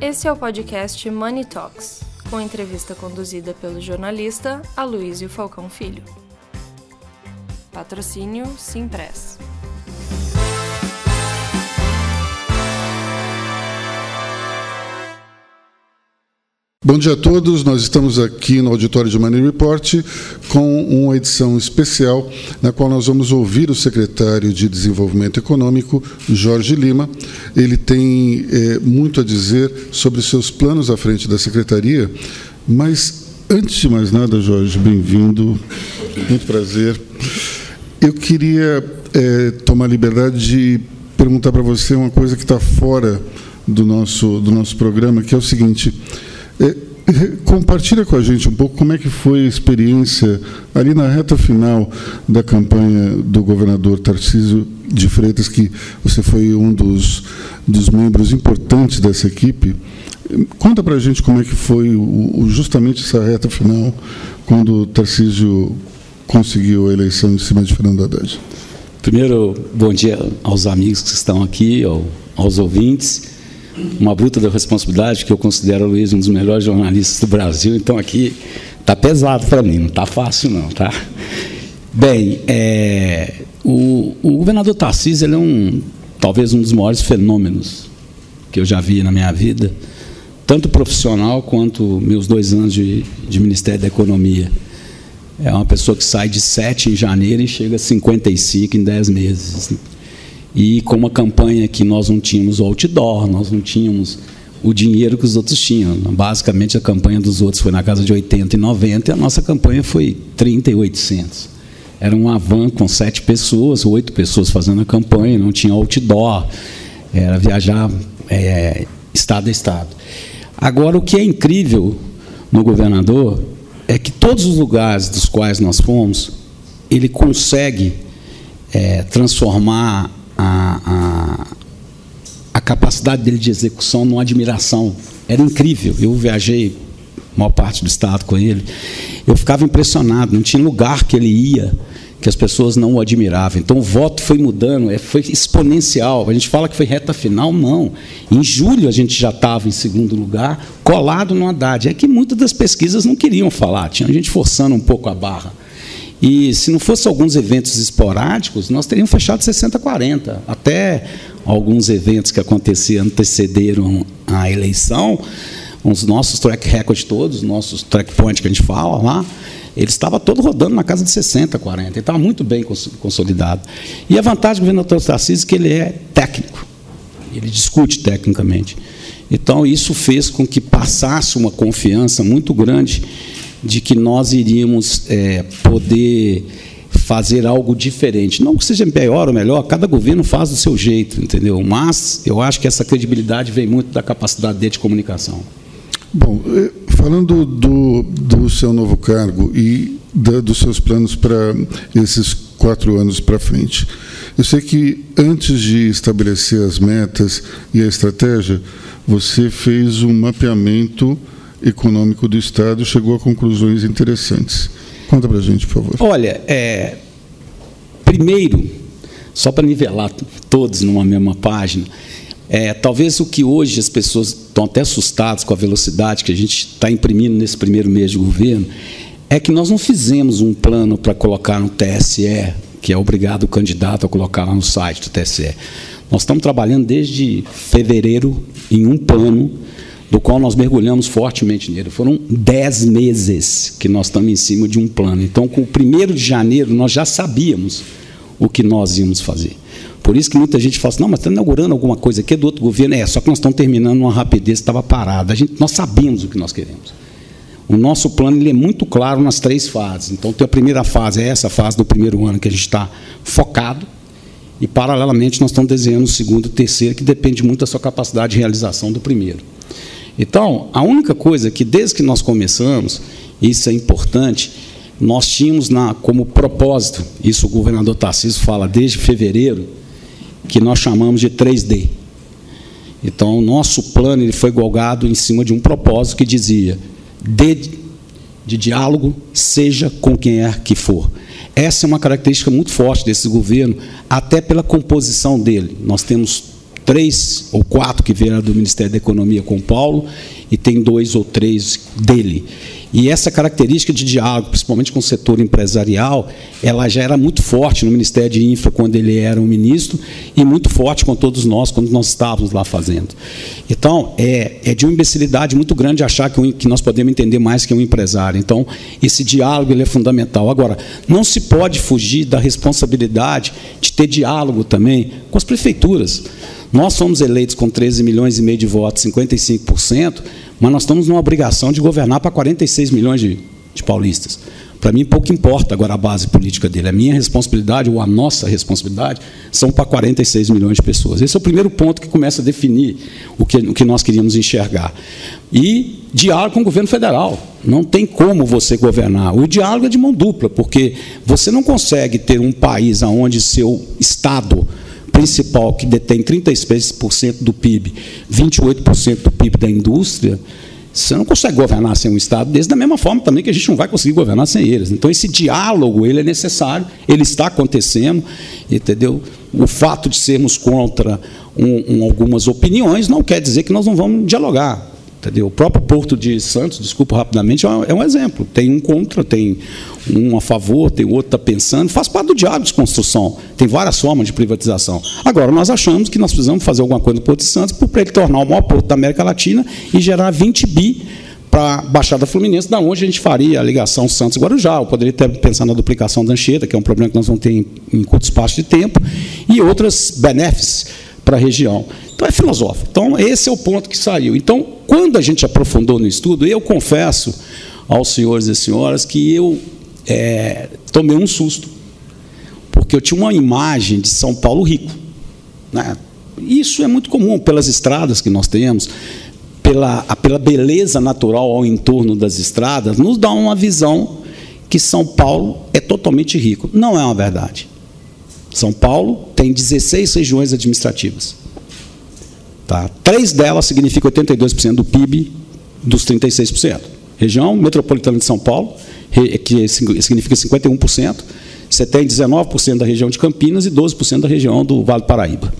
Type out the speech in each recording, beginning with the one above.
Esse é o podcast Money Talks, com entrevista conduzida pelo jornalista Aloysio Falcão Filho. Patrocínio Simpress. Bom dia a todos. Nós estamos aqui no auditório de Money Report com uma edição especial na qual nós vamos ouvir o secretário de Desenvolvimento Econômico, Jorge Lima. Ele tem é, muito a dizer sobre seus planos à frente da secretaria, mas antes de mais nada, Jorge, bem-vindo. Muito prazer. Eu queria é, tomar liberdade de perguntar para você uma coisa que está fora do nosso, do nosso programa, que é o seguinte. É, compartilha com a gente um pouco como é que foi a experiência ali na reta final da campanha do governador Tarcísio de Freitas, que você foi um dos, dos membros importantes dessa equipe. Conta para a gente como é que foi o, justamente essa reta final, quando o Tarcísio conseguiu a eleição em cima de Fernando Haddad. Primeiro, bom dia aos amigos que estão aqui, aos ouvintes uma bruta da responsabilidade, que eu considero o Luiz um dos melhores jornalistas do Brasil, então aqui está pesado para mim, não está fácil não, tá? Bem, é, o, o, governador Tarcísio ele é um, talvez um dos maiores fenômenos que eu já vi na minha vida, tanto profissional quanto meus dois anos de, de Ministério da Economia. É uma pessoa que sai de 7 em janeiro e chega a 55 em 10 meses e com uma campanha que nós não tínhamos o outdoor, nós não tínhamos o dinheiro que os outros tinham. Basicamente, a campanha dos outros foi na casa de 80 e 90, e a nossa campanha foi 30 e 800. Era uma van com sete pessoas, oito pessoas fazendo a campanha, não tinha outdoor, era viajar é, estado a estado. Agora, o que é incrível no governador é que todos os lugares dos quais nós fomos, ele consegue é, transformar a, a, a capacidade dele de execução numa admiração. Era incrível. Eu viajei maior parte do estado com ele. Eu ficava impressionado. Não tinha lugar que ele ia que as pessoas não o admiravam. Então o voto foi mudando, é, foi exponencial. A gente fala que foi reta final, não. Em julho a gente já estava em segundo lugar, colado no Haddad. É que muitas das pesquisas não queriam falar, tinha gente forçando um pouco a barra. E se não fosse alguns eventos esporádicos, nós teríamos fechado 60-40. Até alguns eventos que aconteciam antecederam a eleição, os nossos track record todos, os nossos track point que a gente fala lá, ele estava todo rodando na casa de 60, 40. Ele estava muito bem consolidado. E a vantagem do governador Tarcísio é que ele é técnico. Ele discute tecnicamente. Então, isso fez com que passasse uma confiança muito grande de que nós iríamos é, poder fazer algo diferente. Não que seja pior ou melhor, cada governo faz do seu jeito, entendeu? Mas eu acho que essa credibilidade vem muito da capacidade dele de comunicação. Bom, eh, falando do, do seu novo cargo e da, dos seus planos para esses quatro anos para frente, eu sei que antes de estabelecer as metas e a estratégia, você fez um mapeamento econômico do Estado chegou a conclusões interessantes. Conta para a gente, por favor. Olha, é, primeiro, só para nivelar todos numa mesma página, é, talvez o que hoje as pessoas estão até assustadas com a velocidade que a gente está imprimindo nesse primeiro mês de governo, é que nós não fizemos um plano para colocar no TSE, que é obrigado o candidato a colocar lá no site do TSE. Nós estamos trabalhando desde fevereiro em um plano do qual nós mergulhamos fortemente nele. Foram dez meses que nós estamos em cima de um plano. Então, com o primeiro de janeiro, nós já sabíamos o que nós íamos fazer. Por isso que muita gente fala assim, não, mas está inaugurando alguma coisa aqui do outro governo. É, só que nós estamos terminando uma rapidez que estava parada. A gente, nós sabíamos o que nós queremos. O nosso plano ele é muito claro nas três fases. Então, a primeira fase é essa fase do primeiro ano que a gente está focado, e, paralelamente, nós estamos desenhando o segundo e o terceiro, que depende muito da sua capacidade de realização do primeiro. Então, a única coisa que, desde que nós começamos, isso é importante, nós tínhamos na, como propósito, isso o governador Tarcísio fala desde fevereiro, que nós chamamos de 3D. Então, o nosso plano ele foi golgado em cima de um propósito que dizia: de, de diálogo, seja com quem é que for. Essa é uma característica muito forte desse governo, até pela composição dele. Nós temos três ou quatro que vieram do Ministério da Economia com Paulo e tem dois ou três dele. E essa característica de diálogo, principalmente com o setor empresarial, ela já era muito forte no Ministério de Infra quando ele era um ministro e muito forte com todos nós quando nós estávamos lá fazendo. Então, é, é de uma imbecilidade muito grande achar que, um, que nós podemos entender mais que um empresário. Então, esse diálogo ele é fundamental. Agora, não se pode fugir da responsabilidade de ter diálogo também com as prefeituras. Nós somos eleitos com 13 milhões e meio de votos, 55%, mas nós estamos numa obrigação de governar para 46 milhões de, de paulistas. Para mim, pouco importa agora a base política dele. A minha responsabilidade, ou a nossa responsabilidade, são para 46 milhões de pessoas. Esse é o primeiro ponto que começa a definir o que, o que nós queríamos enxergar. E diálogo com o governo federal. Não tem como você governar. O diálogo é de mão dupla, porque você não consegue ter um país onde seu Estado principal, que detém 36% do PIB, 28% do PIB da indústria, você não consegue governar sem um Estado desse, da mesma forma também que a gente não vai conseguir governar sem eles. Então, esse diálogo ele é necessário, ele está acontecendo, entendeu? O fato de sermos contra um, um, algumas opiniões não quer dizer que nós não vamos dialogar. Entendeu? O próprio Porto de Santos, desculpa rapidamente, é um é exemplo. Tem um contra, tem um a favor, tem outro está pensando, faz parte do diálogo de construção. Tem várias formas de privatização. Agora, nós achamos que nós precisamos fazer alguma coisa no Porto de Santos para ele tornar o maior porto da América Latina e gerar 20 bi para a Baixada Fluminense, da onde a gente faria a ligação Santos-Guarujá. Eu poderia ter pensado na duplicação da Anchieta, que é um problema que nós vamos ter em, em curto espaço de tempo, e outras benefícios para a região. Então é filosófico. Então esse é o ponto que saiu. Então, quando a gente aprofundou no estudo, eu confesso aos senhores e senhoras que eu é, tomei um susto, porque eu tinha uma imagem de São Paulo rico. Né? Isso é muito comum pelas estradas que nós temos, pela, pela beleza natural ao entorno das estradas, nos dá uma visão que São Paulo é totalmente rico. Não é uma verdade. São Paulo tem 16 regiões administrativas. Tá? Três delas significam 82% do PIB dos 36%. Região metropolitana de São Paulo, que significa 51%. Você tem 19% da região de Campinas e 12% da região do Vale do Paraíba.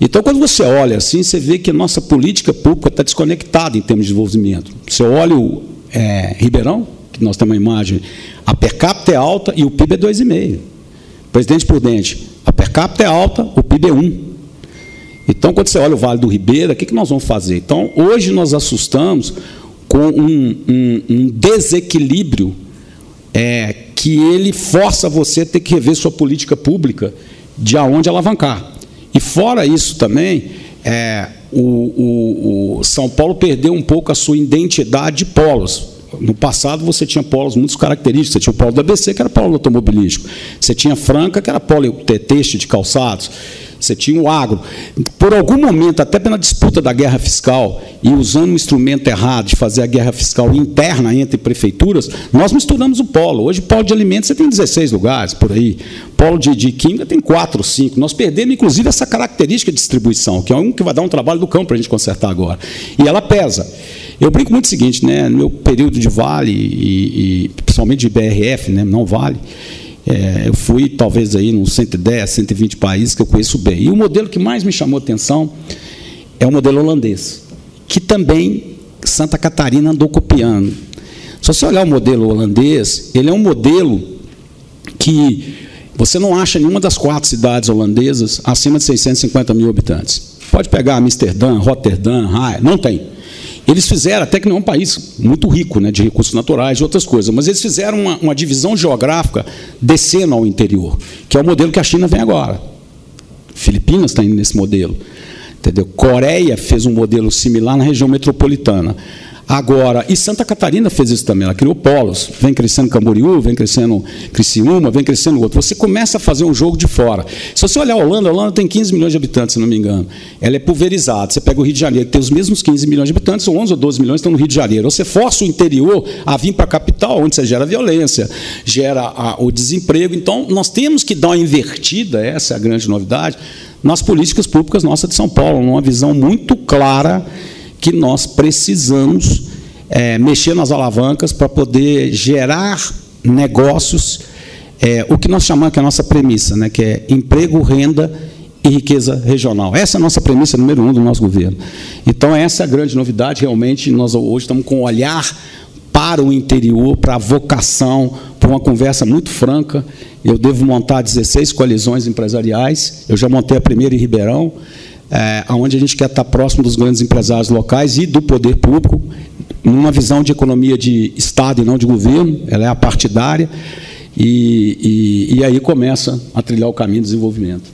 Então, quando você olha assim, você vê que a nossa política pública está desconectada em termos de desenvolvimento. Você olha o é, Ribeirão, que nós temos uma imagem, a per capita é alta e o PIB é 2,5. Presidente Prudente, a per capita é alta, o PIB é 1. Então, quando você olha o Vale do Ribeira, o que, que nós vamos fazer? Então, hoje nós assustamos com um, um, um desequilíbrio é, que ele força você a ter que rever sua política pública de aonde alavancar. E fora isso também, é, o, o, o São Paulo perdeu um pouco a sua identidade de polos. No passado você tinha polos muito característicos. Você tinha o polo do ABC, que era polo automobilístico. Você tinha Franca, que era polo têxtil de calçados. Você tinha o agro. Por algum momento, até pela disputa da guerra fiscal e usando um instrumento errado de fazer a guerra fiscal interna entre prefeituras, nós misturamos o polo. Hoje, polo de alimentos você tem 16 lugares por aí. Polo de, de química tem 4 ou 5. Nós perdemos, inclusive, essa característica de distribuição, que é um que vai dar um trabalho do campo para a gente consertar agora. E ela pesa. Eu brinco muito o seguinte, né? No meu período de Vale, e, e principalmente de BRF, né? não Vale, é, eu fui talvez aí nos 110, 120 países que eu conheço bem. E o modelo que mais me chamou atenção é o modelo holandês, que também Santa Catarina andou copiando. Se você olhar o modelo holandês, ele é um modelo que você não acha nenhuma das quatro cidades holandesas acima de 650 mil habitantes. Pode pegar Amsterdã, Rotterdam, Haia, não tem. Eles fizeram, até que não é um país muito rico né, de recursos naturais e outras coisas, mas eles fizeram uma, uma divisão geográfica descendo ao interior, que é o modelo que a China vem agora. Filipinas está indo nesse modelo. Entendeu? Coreia fez um modelo similar na região metropolitana. Agora, e Santa Catarina fez isso também, ela criou polos, vem crescendo Camboriú, vem crescendo Criciúma, vem crescendo outro. Você começa a fazer um jogo de fora. Se você olhar a Holanda, a Holanda tem 15 milhões de habitantes, se não me engano. Ela é pulverizada. Você pega o Rio de Janeiro, que tem os mesmos 15 milhões de habitantes, ou 11 ou 12 milhões estão no Rio de Janeiro. Você força o interior a vir para a capital, onde você gera violência, gera a, o desemprego. Então, nós temos que dar uma invertida, essa é a grande novidade, nas políticas públicas nossas de São Paulo, numa visão muito clara que nós precisamos é, mexer nas alavancas para poder gerar negócios, é, o que nós chamamos que é a nossa premissa, né, que é emprego, renda e riqueza regional. Essa é a nossa premissa número um do nosso governo. Então, essa é a grande novidade. Realmente, nós hoje estamos com um olhar para o interior, para a vocação, para uma conversa muito franca. Eu devo montar 16 coalizões empresariais. Eu já montei a primeira em Ribeirão, é, onde a gente quer estar próximo dos grandes empresários locais e do poder público, numa visão de economia de Estado e não de governo, ela é apartidária, e, e, e aí começa a trilhar o caminho do desenvolvimento.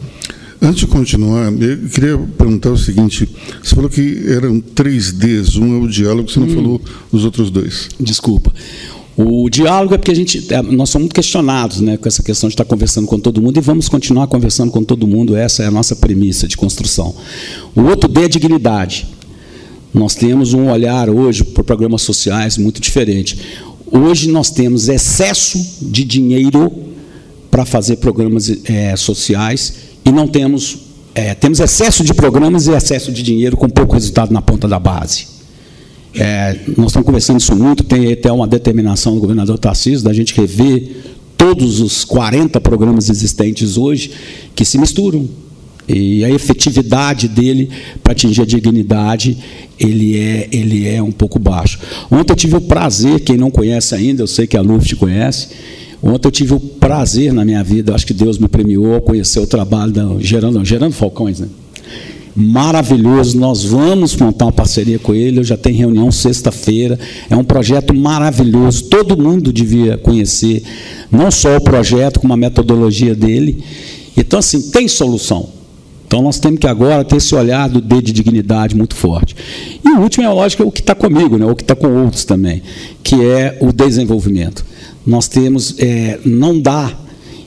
Antes de continuar, eu queria perguntar o seguinte: você falou que eram três Ds, um é o diálogo, você não hum. falou os outros dois. Desculpa. O diálogo é porque a gente, é, nós somos muito questionados né, com essa questão de estar conversando com todo mundo e vamos continuar conversando com todo mundo, essa é a nossa premissa de construção. O outro D é dignidade. Nós temos um olhar hoje para programas sociais muito diferente. Hoje nós temos excesso de dinheiro para fazer programas é, sociais e não temos é, temos excesso de programas e excesso de dinheiro com pouco resultado na ponta da base. É, nós estamos conversando isso muito, tem até uma determinação do governador Tarcísio da gente rever todos os 40 programas existentes hoje que se misturam. E a efetividade dele para atingir a dignidade, ele é, ele é um pouco baixo. Ontem eu tive o prazer, quem não conhece ainda, eu sei que a Luft conhece, ontem eu tive o prazer na minha vida, acho que Deus me premiou conhecer o trabalho da Gerando, Gerando Falcões, né? Maravilhoso. Nós vamos montar uma parceria com ele. Eu já tenho reunião sexta-feira. É um projeto maravilhoso. Todo mundo devia conhecer, não só o projeto, como a metodologia dele. Então, assim, tem solução. Então, nós temos que agora ter esse olhar do D de dignidade muito forte. E o último é, lógico, o que está comigo, né? o que está com outros também, que é o desenvolvimento. Nós temos, é, não dá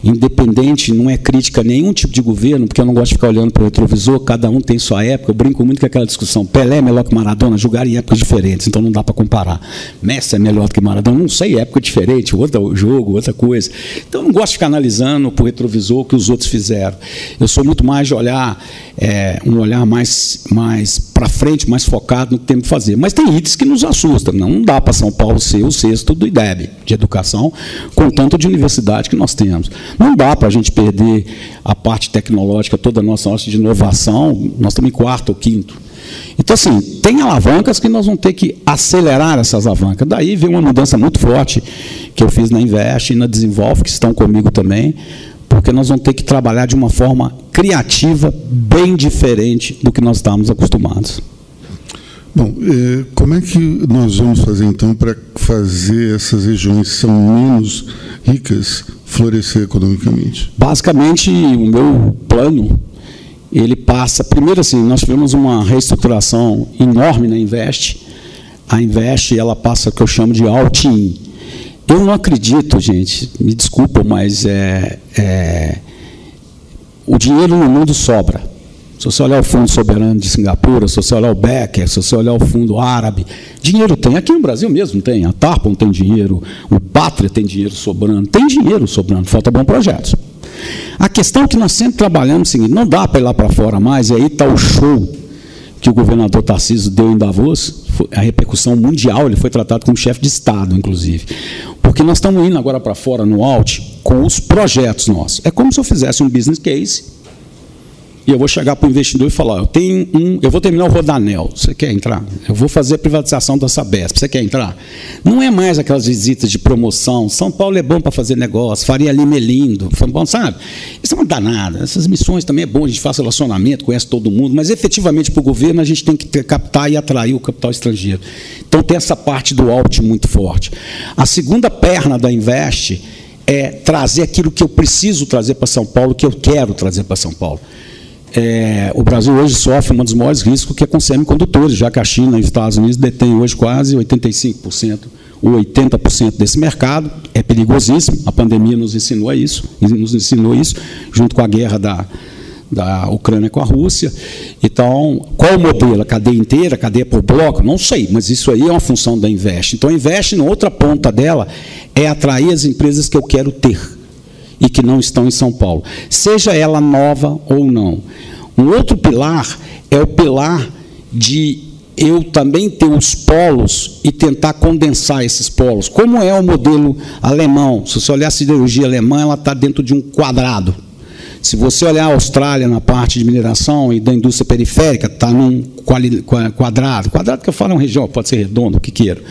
independente, não é crítica a nenhum tipo de governo, porque eu não gosto de ficar olhando para o retrovisor, cada um tem sua época. Eu brinco muito com aquela discussão: Pelé é melhor que Maradona, jogar em épocas diferentes, então não dá para comparar. Messi é melhor do que Maradona, não sei, época diferente, outro jogo, outra coisa. Então eu não gosto de ficar analisando para o retrovisor o que os outros fizeram. Eu sou muito mais de olhar, é, um olhar mais, mais para frente, mais focado no que temos que fazer. Mas tem itens que nos assustam. Não dá para São Paulo ser o sexto do IDEB, de educação, com tanto de universidade que nós temos. Não dá para a gente perder a parte tecnológica, toda nossa nossa de inovação, nós estamos em quarto ou quinto. Então, assim, tem alavancas que nós vamos ter que acelerar essas alavancas. Daí vem uma mudança muito forte que eu fiz na Invest e na Desenvolve, que estão comigo também, porque nós vamos ter que trabalhar de uma forma criativa, bem diferente do que nós estávamos acostumados. Bom, eh, como é que nós vamos fazer então para fazer essas regiões que são menos ricas florescer economicamente? Basicamente, o meu plano ele passa primeiro assim, nós tivemos uma reestruturação enorme na Invest. A Invest ela passa o que eu chamo de alt-in. Eu não acredito, gente, me desculpa, mas é, é o dinheiro no mundo sobra. Se você olhar o Fundo Soberano de Singapura, se você olhar o Becker, se você olhar o Fundo Árabe, dinheiro tem. Aqui no Brasil mesmo tem. A Tarpon tem dinheiro, o Pátria tem dinheiro sobrando. Tem dinheiro sobrando, falta bons projetos. A questão que nós sempre trabalhamos é o seguinte, não dá para ir lá para fora mais, e aí está o show que o governador Tarcísio deu em Davos, a repercussão mundial, ele foi tratado como chefe de Estado, inclusive. Porque nós estamos indo agora para fora no Alt com os projetos nossos. É como se eu fizesse um business case e eu vou chegar para o investidor e falar: eu tenho um, eu vou terminar o Rodanel, você quer entrar? Eu vou fazer a privatização da Sabesp, você quer entrar? Não é mais aquelas visitas de promoção. São Paulo é bom para fazer negócio, Faria Lima é lindo, bom, sabe? Isso é uma danada. Essas missões também é bom, a gente faz relacionamento, conhece todo mundo, mas efetivamente para o governo a gente tem que ter, captar e atrair o capital estrangeiro. Então tem essa parte do alt muito forte. A segunda perna da Invest é trazer aquilo que eu preciso trazer para São Paulo, que eu quero trazer para São Paulo é, o Brasil hoje sofre um dos maiores riscos que é com semicondutores, já que a China e os Estados Unidos detêm hoje quase 85% ou 80% desse mercado. É perigosíssimo, a pandemia nos ensinou isso, nos ensinou isso, junto com a guerra da, da Ucrânia com a Rússia. Então, qual o modelo? A cadeia inteira, a cadeia por bloco? Não sei, mas isso aí é uma função da Invest. Então, a Invest, na outra ponta dela, é atrair as empresas que eu quero ter e que não estão em São Paulo, seja ela nova ou não. Um outro pilar é o pilar de eu também ter os polos e tentar condensar esses polos. Como é o modelo alemão? Se você olhar a siderurgia alemã, ela está dentro de um quadrado. Se você olhar a Austrália na parte de mineração e da indústria periférica, está num quadrado. Quadrado que eu falo é uma região, pode ser redondo, o que queira.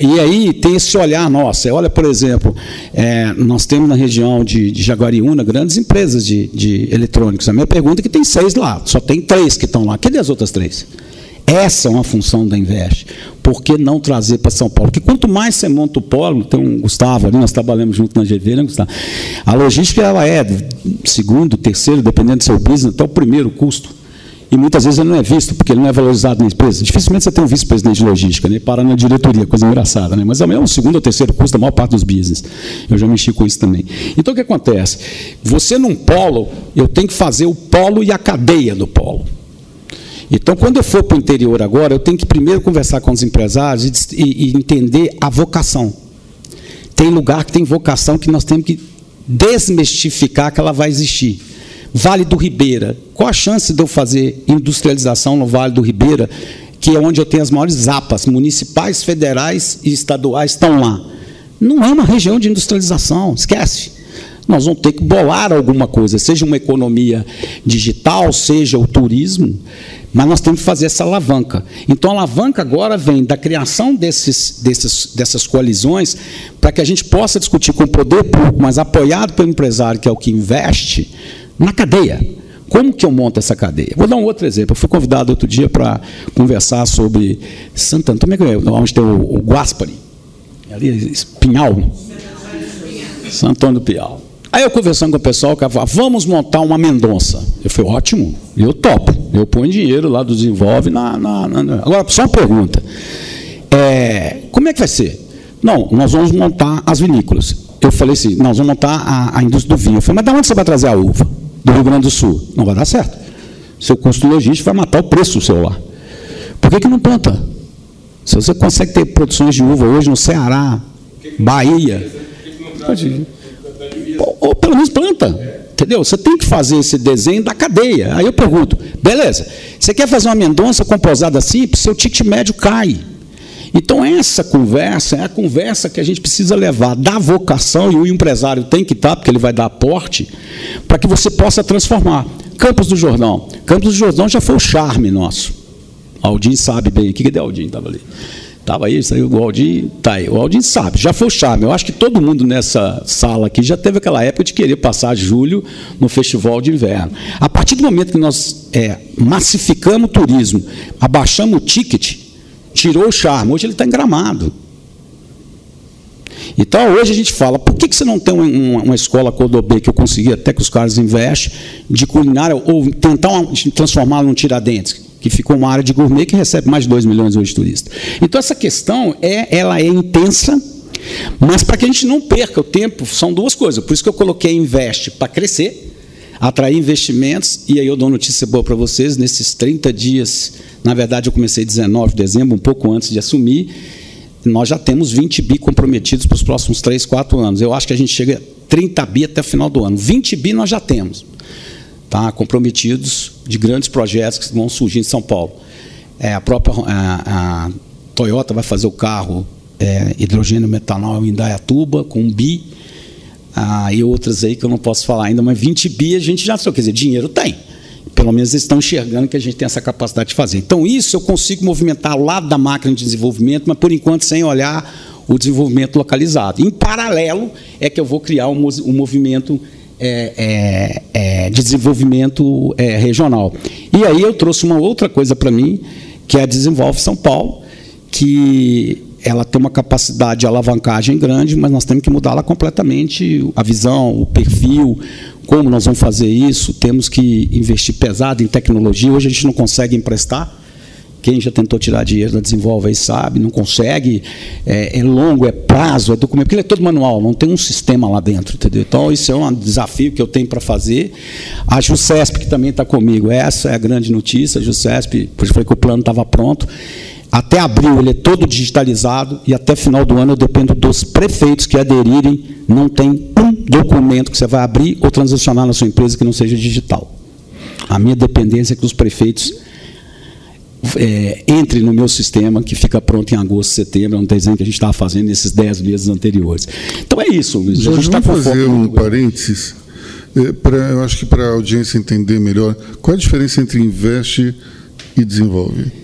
E aí tem esse olhar nosso. Olha, por exemplo, é, nós temos na região de, de Jaguariúna grandes empresas de, de eletrônicos. A minha pergunta é que tem seis lá, só tem três que estão lá. Cadê as outras três? Essa é uma função da Invest. Por que não trazer para São Paulo? Porque quanto mais você monta o polo, tem um Gustavo ali, nós trabalhamos junto na GV, né, Gustavo? A logística ela é segundo, terceiro, dependendo do seu business, até o primeiro custo. E muitas vezes ele não é visto, porque ele não é valorizado na empresa. Dificilmente você tem um vice-presidente de logística, né? para na diretoria, coisa engraçada. Né? Mas é o segundo ou terceiro custo da maior parte dos business. Eu já mexi com isso também. Então o que acontece? Você num polo, eu tenho que fazer o polo e a cadeia do polo. Então, quando eu for para o interior agora, eu tenho que primeiro conversar com os empresários e, e, e entender a vocação. Tem lugar que tem vocação que nós temos que desmistificar que ela vai existir. Vale do Ribeira. Qual a chance de eu fazer industrialização no Vale do Ribeira, que é onde eu tenho as maiores zapas municipais, federais e estaduais estão lá? Não é uma região de industrialização, esquece. Nós vamos ter que bolar alguma coisa, seja uma economia digital, seja o turismo, mas nós temos que fazer essa alavanca. Então, a alavanca agora vem da criação desses, desses, dessas coalizões para que a gente possa discutir com o poder público, mas apoiado pelo empresário, que é o que investe, na cadeia. Como que eu monto essa cadeia? Vou dar um outro exemplo. Eu fui convidado outro dia para conversar sobre Santo Antônio, como é que é? onde tem o, o Guaspari, ali, Pinhal. Santo Antônio do Pial. Aí eu conversando com o pessoal, o cara falou, vamos montar uma Mendonça. Eu falei, ótimo, eu topo. Eu ponho dinheiro lá do Desenvolve na. na, na. Agora, só uma pergunta. É, como é que vai ser? Não, nós vamos montar as vinícolas. Eu falei assim, nós vamos montar a, a indústria do vinho. Eu falei, mas de onde você vai trazer a uva? Do Rio Grande do Sul. Não vai dar certo. Seu custo logístico vai matar o preço do lá. Por que, que não planta? Se você consegue ter produções de uva hoje no Ceará, Bahia, pode, ou, pelo menos planta. Entendeu? Você tem que fazer esse desenho da cadeia. Aí eu pergunto, beleza, você quer fazer uma mendonça composada simples, seu ticket médio cai. Então, essa conversa é a conversa que a gente precisa levar da vocação, e o empresário tem que estar, porque ele vai dar aporte, para que você possa transformar. Campos do Jordão. Campos do Jordão já foi o charme nosso. Aldin sabe bem. O que que Aldin? Estava ali. Estava aí, saiu o Aldin, tá aí. O Aldin sabe, já foi o charme. Eu acho que todo mundo nessa sala aqui já teve aquela época de querer passar julho no festival de inverno. A partir do momento que nós é, massificamos o turismo, abaixamos o ticket, tirou o charme. Hoje ele está engramado. Então, hoje a gente fala, por que, que você não tem uma, uma escola Codobê, que eu consegui até que os caras investem, de culinária, ou tentar transformá-la num Tiradentes, que ficou uma área de gourmet que recebe mais de 2 milhões hoje de turistas. Então, essa questão, é, ela é intensa, mas para que a gente não perca o tempo, são duas coisas. Por isso que eu coloquei investe para crescer, atrair investimentos, e aí eu dou notícia boa para vocês, nesses 30 dias, na verdade eu comecei 19 de dezembro, um pouco antes de assumir, nós já temos 20 bi comprometidos para os próximos 3, 4 anos. Eu acho que a gente chega a 30 bi até o final do ano. 20 bi nós já temos, tá? comprometidos de grandes projetos que vão surgir em São Paulo. É, a própria a, a Toyota vai fazer o carro é, hidrogênio metanol em Indaiatuba, com um bi, ah, e outras aí que eu não posso falar ainda, mas 20 bi a gente já sabe, quer dizer, dinheiro tem. Pelo menos eles estão enxergando que a gente tem essa capacidade de fazer. Então, isso eu consigo movimentar ao lado da máquina de desenvolvimento, mas por enquanto sem olhar o desenvolvimento localizado. Em paralelo, é que eu vou criar um, um movimento é, é, é, de desenvolvimento é, regional. E aí eu trouxe uma outra coisa para mim, que é a Desenvolve São Paulo, que ela tem uma capacidade de alavancagem grande, mas nós temos que mudá-la completamente, a visão, o perfil, como nós vamos fazer isso, temos que investir pesado em tecnologia. Hoje a gente não consegue emprestar. Quem já tentou tirar dinheiro da Desenvolve aí sabe, não consegue, é, é, longo, é prazo, é documento, porque ele é todo manual, não tem um sistema lá dentro, entendeu? Então, isso é um desafio que eu tenho para fazer. A JUCESP, que também está comigo, essa é a grande notícia, a JUCESP, por isso foi que o plano estava pronto, até abril ele é todo digitalizado e até final do ano eu dependo dos prefeitos que aderirem. Não tem um documento que você vai abrir ou transacionar na sua empresa que não seja digital. A minha dependência é que os prefeitos é, entrem no meu sistema, que fica pronto em agosto, setembro, é um desenho que a gente estava fazendo nesses dez meses anteriores. Então é isso, Luiz. Jorge, a gente está fazer um parênteses É, pra, eu acho que para a audiência entender melhor, qual a diferença entre investe e desenvolve?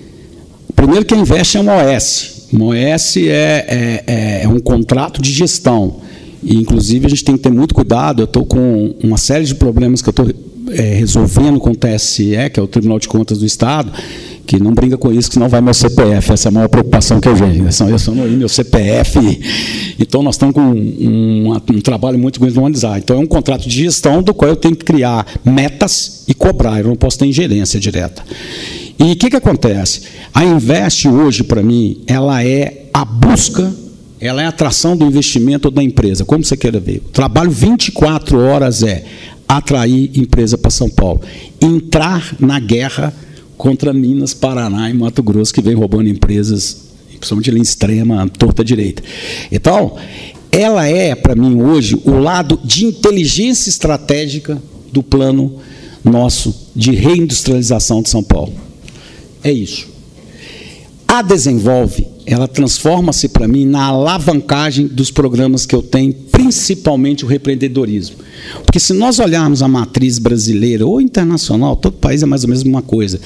Primeiro que investe é um OS. Um OS é, é, é, é um contrato de gestão. E, inclusive, a gente tem que ter muito cuidado. Eu estou com uma série de problemas que eu estou é, resolvendo com o TSE, que é o Tribunal de Contas do Estado, que não brinca com isso, que senão vai meu CPF. Essa é a maior preocupação que eu vejo. Né? Eu sou meu CPF. Então, nós estamos com um, um, trabalho muito analisar. Então, é um contrato de gestão do qual eu tenho que criar metas e cobrar. Eu não posso ter ingerência direta. E o que, que acontece? A Invest hoje, para mim, ela é a busca, ela é a atração do investimento da empresa, como você queira ver. O trabalho 24 horas é atrair empresa para São Paulo, entrar na guerra contra Minas, Paraná e Mato Grosso, que vem roubando empresas, principalmente ali em extrema, torta direita. Então, ela é, para mim, hoje, o lado de inteligência estratégica do plano nosso de reindustrialização de São Paulo. É isso. A Desenvolve, ela transforma-se para mim na alavancagem dos programas que eu tenho, principalmente o repreendedorismo. Porque se nós olharmos a matriz brasileira ou internacional, todo país é mais ou menos uma coisa.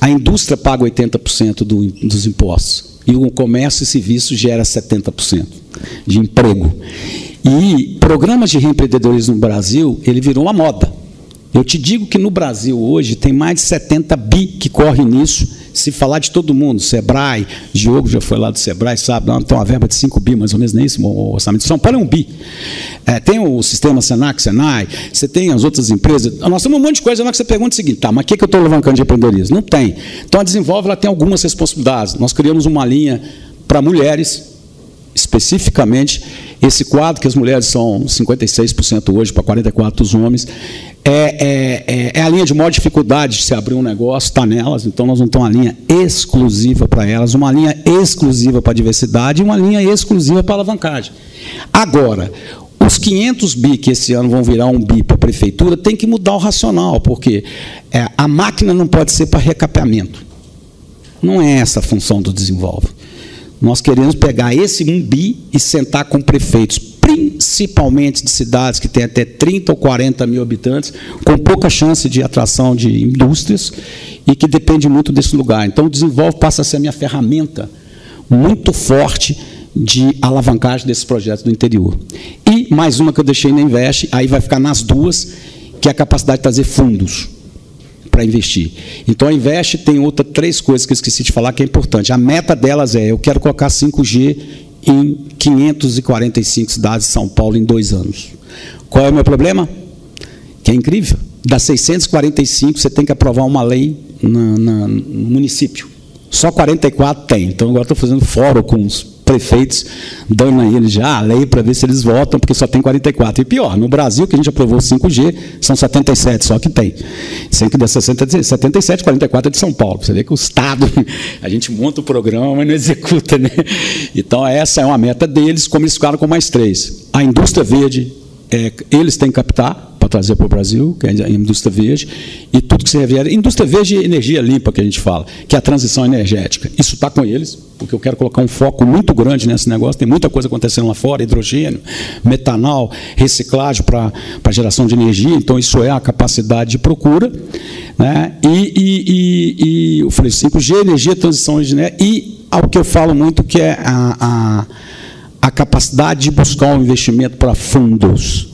A indústria paga 80% do, dos impostos e o comércio e serviços gera 70% de emprego. E programas de reempreendedorismo no Brasil, ele virou uma moda. Eu te digo que no Brasil hoje tem mais de 70 bi que correm nisso se falar de todo mundo, Sebrae, Diogo já foi lá do Sebrae, sabe, não, tem uma verba de 5 bi, mais ou menos, nem isso, o orçamento de São Paulo é um bi. É, tem o sistema Senac, Senai, você tem as outras empresas, nós temos um monte de coisa lá que você pergunta o seguinte, tá, mas o que, que eu estou alavancando de empreendedorismo? Não tem. Então a Desenvolve ela tem algumas responsabilidades. Nós criamos uma linha para mulheres, especificamente, esse quadro, que as mulheres são 56% hoje para 44% dos homens, é, é, é, é, a linha de maior dificuldade de se abrir um negócio, está nelas, então nós vamos ter uma linha exclusiva para elas, uma linha exclusiva para a diversidade e uma linha exclusiva para a alavancagem. Agora, os 500 bi que esse ano vão virar um bi para a prefeitura, tem que mudar o racional, porque é, a máquina não pode ser para recapeamento. Não é essa a função do desenvolve. Nós queremos pegar esse 1 bi e sentar com prefeitos, principalmente de cidades que têm até 30 ou 40 mil habitantes, com pouca chance de atração de indústrias e que depende muito desse lugar. Então, o Desenvolve passa a ser a minha ferramenta muito forte de alavancagem desses projetos do interior. E mais uma que eu deixei na Invest, aí vai ficar nas duas, que é a capacidade de trazer fundos para investir. Então a Invest tem outra três coisas que eu esqueci de falar que é importante. A meta delas é: eu quero colocar 5G em 545 cidades de São Paulo em dois anos. Qual é o meu problema? Que é incrível. Das 645, você tem que aprovar uma lei na, no município. Só 44 tem. Então agora estou fazendo fórum com os prefeitos dando a eles já a lei para ver se eles votam, porque só tem 44. E pior, no Brasil, que a gente aprovou 5G, são 77 só que tem. Sendo que das 77, 44 é de São Paulo. Você vê que o Estado, a gente monta o programa, mas não executa. Né? Então, essa é uma meta deles, como eles ficaram com mais três. A indústria verde, é, eles têm que captar, trazer para o Brasil, que é a indústria verde, e tudo que se refere. Indústria verde e energia limpa, que a gente fala, que é a transição energética. Isso está com eles, porque eu quero colocar um foco muito grande nesse negócio. Tem muita coisa acontecendo lá fora: hidrogênio, metanol, reciclagem para geração de energia. Então, isso é a capacidade de procura. Né? E, e, e, e eu falei 5G, energia, transição energética, e ao que eu falo muito, que é a, a, a capacidade de buscar um investimento para fundos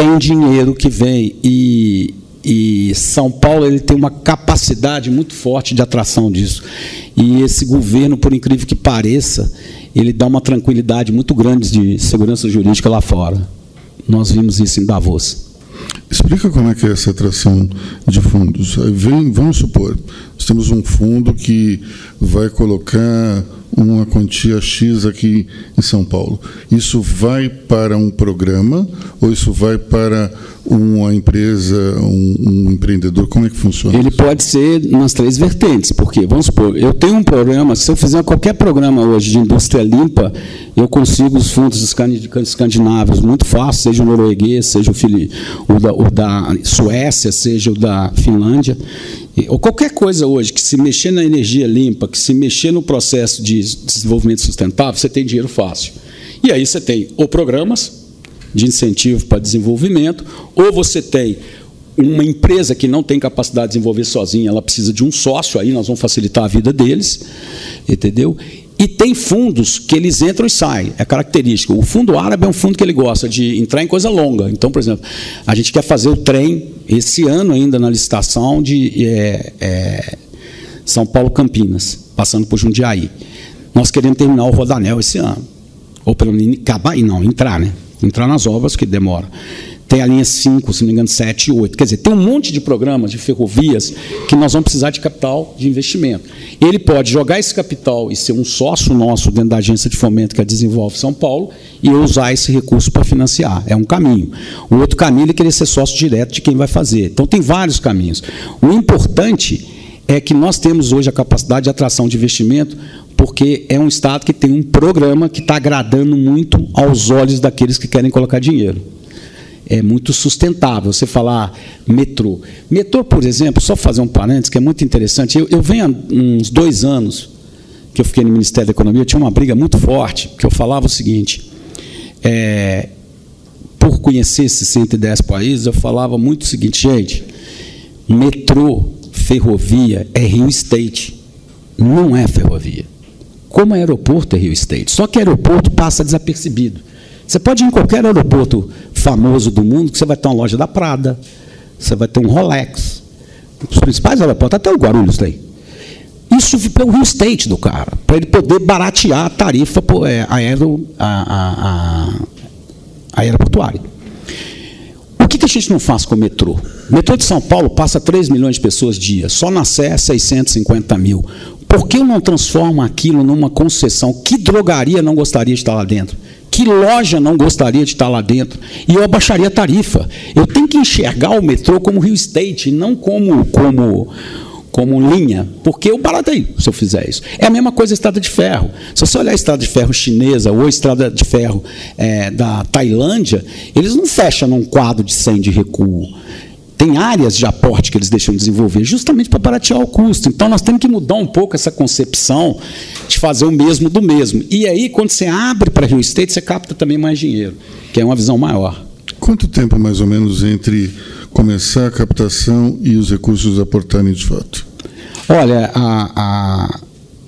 tem dinheiro que vem e, e São Paulo ele tem uma capacidade muito forte de atração disso. E esse governo, por incrível que pareça, ele dá uma tranquilidade muito grande de segurança jurídica lá fora. Nós vimos isso em Davos. Explica como é que é essa atração de fundos. Vem, vamos supor, nós temos um fundo que vai colocar uma quantia X aqui em São Paulo. Isso vai para um programa ou isso vai para uma empresa, um, um, empreendedor? Como é que funciona? Ele isso? pode ser nas três vertentes, porque, vamos supor, eu tenho um programa, se eu fizer qualquer programa hoje de indústria limpa, eu consigo os fundos escandinavos muito fácil, seja o norueguês, seja o, o, da, o da Suécia, seja o da Finlândia ou qualquer coisa hoje que se mexer na energia limpa, que se mexer no processo de desenvolvimento sustentável, você tem dinheiro fácil. E aí você tem ou programas de incentivo para desenvolvimento, ou você tem uma empresa que não tem capacidade de desenvolver sozinha, ela precisa de um sócio, aí nós vamos facilitar a vida deles, entendeu? E tem fundos que eles entram e saem, é característico. O fundo árabe é um fundo que ele gosta de entrar em coisa longa. Então, por exemplo, a gente quer fazer o trem esse ano ainda na licitação de é, é, São Paulo Campinas, passando por Jundiaí. Nós queremos terminar o Rodanel esse ano. Ou pelo menos acabar, não, entrar, né? Entrar nas obras, que demora tem a linha 5, se não me engano, 7 e 8. Quer dizer, tem um monte de programas de ferrovias que nós vamos precisar de capital de investimento. Ele pode jogar esse capital e ser um sócio nosso dentro da agência de fomento que a Desenvolve São Paulo e usar esse recurso para financiar. É um caminho. O outro caminho é querer ser sócio direto de quem vai fazer. Então, tem vários caminhos. O importante é que nós temos hoje a capacidade de atração de investimento porque é um Estado que tem um programa que está agradando muito aos olhos daqueles que querem colocar dinheiro é muito sustentável. Você falar metrô. Metrô, por exemplo, só fazer um parênteses, que é muito interessante. Eu, eu venho há uns dois anos que eu fiquei no Ministério da Economia, eu tinha uma briga muito forte, que eu falava o seguinte. É, por conhecer esses 110 países, eu falava muito o seguinte, gente, metrô, ferrovia é Rio State, não é ferrovia. Como aeroporto é Rio State, só que aeroporto passa desapercebido. Você pode ir em qualquer aeroporto famoso do mundo, que você vai ter uma loja da Prada, você vai ter um Rolex. Os principais aeroportos, até o Guarulhos tem. Isso pelo Rio State do cara, para ele poder baratear a tarifa é, aero, a, a, a, aeroportuária. O que, que a gente não faz com o metrô? O metrô de São Paulo passa 3 milhões de pessoas dia, só na Sé 650 mil. Por que não transformo aquilo numa concessão? Que drogaria não gostaria de estar lá dentro? Que loja não gostaria de estar lá dentro? E eu abaixaria a tarifa. Eu tenho que enxergar o metrô como Rio State, não como, como, como linha, porque eu baratei se eu fizer isso. É a mesma coisa a estrada de ferro. Se você olhar a estrada de ferro chinesa ou a estrada de ferro é, da Tailândia, eles não fecham num quadro de 100 de recuo tem áreas de aporte que eles deixam desenvolver, justamente para baratear o custo. Então, nós temos que mudar um pouco essa concepção de fazer o mesmo do mesmo. E aí, quando você abre para real estate, você capta também mais dinheiro, que é uma visão maior. Quanto tempo, mais ou menos, entre começar a captação e os recursos aportarem de fato? Olha, a, a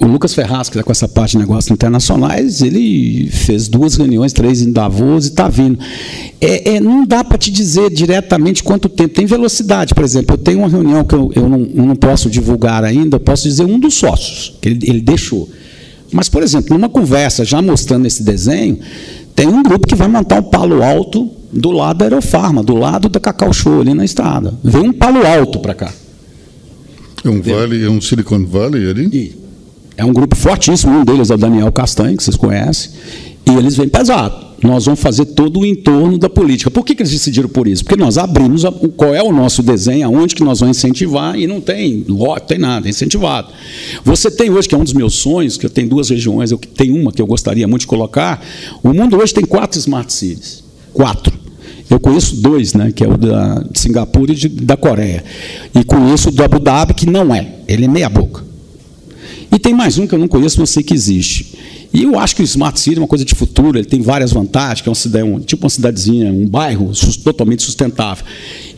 o Lucas Ferraz, que está com essa parte de negócios internacionais, ele fez duas reuniões, três em Davos e está vindo. É, é, não dá para te dizer diretamente quanto tempo. Tem velocidade, por exemplo. Eu tenho uma reunião que eu, eu, não, eu não, posso divulgar ainda, eu posso dizer um dos sócios, que ele, ele deixou. Mas, por exemplo, numa conversa, já mostrando esse desenho, tem um grupo que vai montar um palo alto do lado da Aerofarma, do lado da Cacau Show, ali na estrada. Vem um palo alto para cá. É um vale, é um Silicon Valley ali? E, é um grupo fortíssimo, um deles é o Daniel Castanho, que vocês conhecem, e eles vêm pesado. Nós vamos fazer todo o entorno da política. Por que, que eles decidiram por isso? Porque nós abrimos a, qual é o nosso desenho, aonde que nós vamos incentivar, e não tem lote, tem nada, é incentivado. Você tem hoje, que é um dos meus sonhos, que eu tenho duas regiões, eu tenho uma que eu gostaria muito de colocar. O mundo hoje tem quatro smart cities. Quatro. Eu conheço dois, né, que é o da, Singapura e de, da Coreia. E conheço o do Abu Dhabi, que não é. Ele é meia boca. E tem mais um que eu não conheço, mas sei que existe. E eu acho que o Smart City é uma coisa de futuro, ele tem várias vantagens, é uma cidade, um, tipo uma cidadezinha, um bairro totalmente sustentável.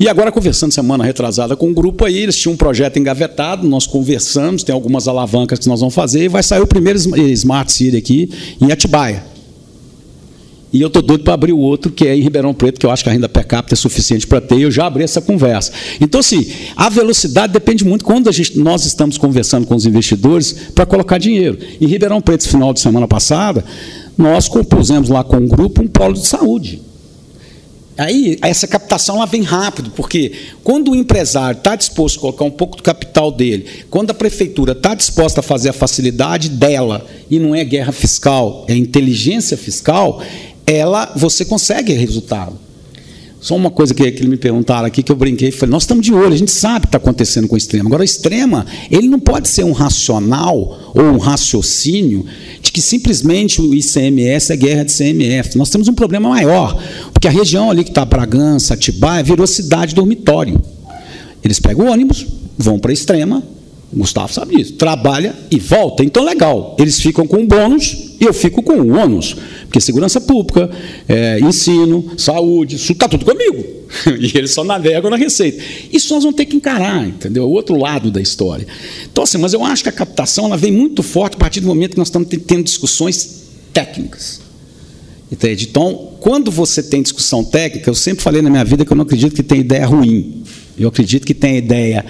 E agora, conversando semana retrasada com um grupo aí, eles tinham um projeto engavetado, nós conversamos, tem algumas alavancas que nós vamos fazer, e vai sair o primeiro Smart City aqui em Atibaia. E eu estou doido para abrir o outro, que é em Ribeirão Preto, que eu acho que a renda per capita é suficiente para ter, e eu já abri essa conversa. Então, assim, a velocidade depende muito quando gente, nós estamos conversando com os investidores para colocar dinheiro. Em Ribeirão Preto, final de semana passada, nós compusemos lá com um grupo um polo de saúde. Aí, essa captação ela vem rápido, porque quando o empresário está disposto a colocar um pouco do capital dele, quando a prefeitura está disposta a fazer a facilidade dela, e não é guerra fiscal, é inteligência fiscal, ela você consegue resultado. Só uma coisa que, que me perguntaram aqui, que eu brinquei, falei, nós estamos de olho, a gente sabe o que está acontecendo com o extrema. Agora, o extrema, ele não pode ser um racional ou um raciocínio de que simplesmente o ICMS é guerra de CMF. Nós temos um problema maior, porque a região ali que está Bragança, Atibaia, virou cidade dormitório. Eles pegam o ônibus, vão para a extrema, o Gustavo sabe disso, trabalha e volta. Então, legal, eles ficam com bônus E eu fico com o ônus, porque segurança pública, é, ensino, saúde, isso está tudo comigo. E eles só navegam na receita. Isso nós vamos ter que encarar, entendeu? O outro lado da história. Então, assim, mas eu acho que a captação ela vem muito forte a partir do momento que nós estamos tendo discussões técnicas. Entende? Então, quando você tem discussão técnica, eu sempre falei na minha vida que eu não acredito que tem ideia ruim. Eu acredito que tem ideia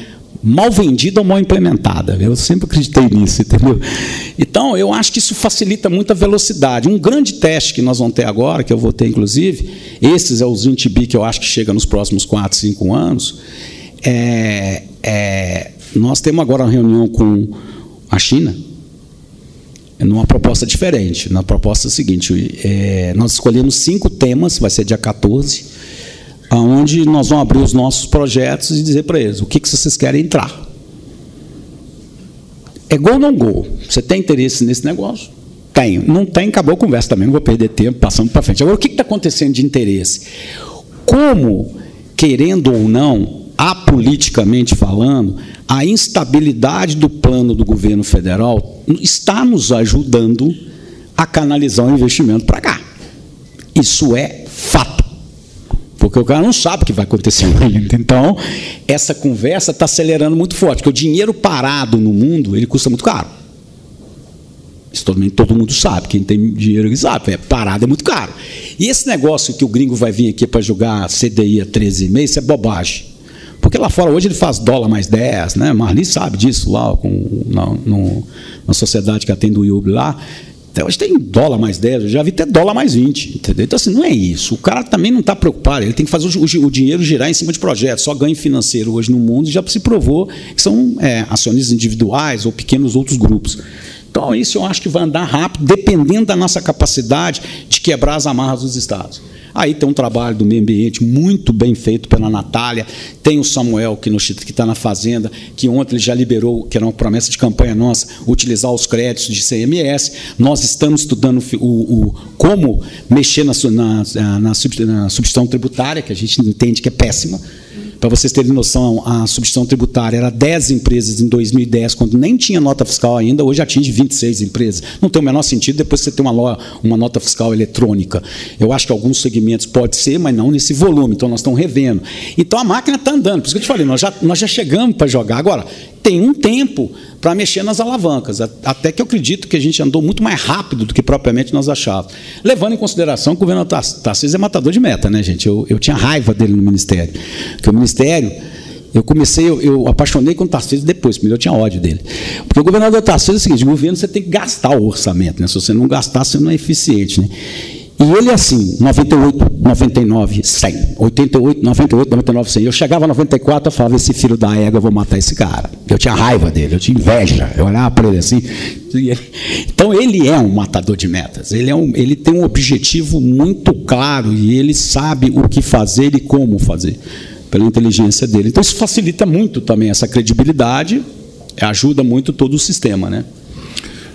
mal vendida ou mal implementada. Eu sempre acreditei nisso, entendeu? Então, eu acho que isso facilita muito a velocidade. Um grande teste que nós vamos ter agora, que eu vou ter, inclusive, esses é os 20 bi que eu acho que chega nos próximos 4, 5 anos, é, é, nós temos agora uma reunião com a China, numa proposta diferente. Na proposta seguinte, é, nós escolhemos cinco temas, vai ser dia 14, onde nós vamos abrir os nossos projetos e dizer para eles o que, que vocês querem entrar. É gol ou não gol? Você tem interesse nesse negócio? Tenho. Não tem, acabou a conversa também, não vou perder tempo passando para frente. Agora, o que está acontecendo de interesse? Como, querendo ou não, apoliticamente falando, a instabilidade do plano do governo federal está nos ajudando a canalizar o investimento para cá. Isso é. Porque o cara não sabe o que vai acontecer ainda. Então, essa conversa está acelerando muito forte, porque o dinheiro parado no mundo ele custa muito caro. Isso todo, todo mundo sabe, quem tem dinheiro sabe, é, parado é muito caro. E esse negócio que o gringo vai vir aqui para jogar CDI a 13 meses, isso é bobagem. Porque lá fora hoje ele faz dólar mais 10, né? Marli sabe disso lá, com, na, no, na sociedade que atende o IUB lá. Até hoje tem dólar mais 10, eu já vi até dólar mais 20. Entendeu? Então, assim, não é isso. O cara também não está preocupado, ele tem que fazer o, o, dinheiro girar em cima de projetos. Só ganho financeiro hoje no mundo já se provou que são é, acionistas individuais ou pequenos outros grupos. Então, isso eu acho que vai andar rápido, dependendo da nossa capacidade de quebrar as amarras dos Estados. Aí tem um trabalho do meio ambiente muito bem feito pela Natália, tem o Samuel, que está na Fazenda, que ontem ele já liberou, que era uma promessa de campanha nossa, utilizar os créditos de CMS. Nós estamos estudando o, o como mexer na, na, na, na substituição tributária, que a gente entende que é péssima. Para vocês terem noção, a substituição tributária era 10 empresas em 2010, quando nem tinha nota fiscal ainda, hoje atinge 26 empresas. Não tem o menor sentido depois você ter uma, uma nota fiscal eletrônica. Eu acho que alguns segmentos pode ser, mas não nesse volume, então nós estamos revendo. Então a máquina está andando, por isso que eu te falei, nós já, nós já chegamos para jogar. Agora, tem um tempo para mexer nas alavancas, até que eu acredito que a gente andou muito mais rápido do que propriamente nós achávamos. Levando em consideração que o governo Tarcísio é matador de meta, né, gente? Eu, eu tinha raiva dele no Ministério. Porque o Ministério, eu comecei, eu, eu apaixonei com o Tarcísio depois, primeiro eu tinha ódio dele. Porque o governador Tarcísio é o seguinte: o governo você tem que gastar o orçamento, né? Se você não gastar, você não é eficiente. Né? E ele assim, 98, 99, 100. 88, 98, 99, 100. Eu chegava a 94 e falava, esse filho da égua, eu vou matar esse cara. Eu tinha raiva dele, eu tinha inveja. Eu olhava para ele assim. Então ele é um matador de metas. Ele, é um, ele tem um objetivo muito claro e ele sabe o que fazer e como fazer, pela inteligência dele. Então isso facilita muito também essa credibilidade, ajuda muito todo o sistema, né?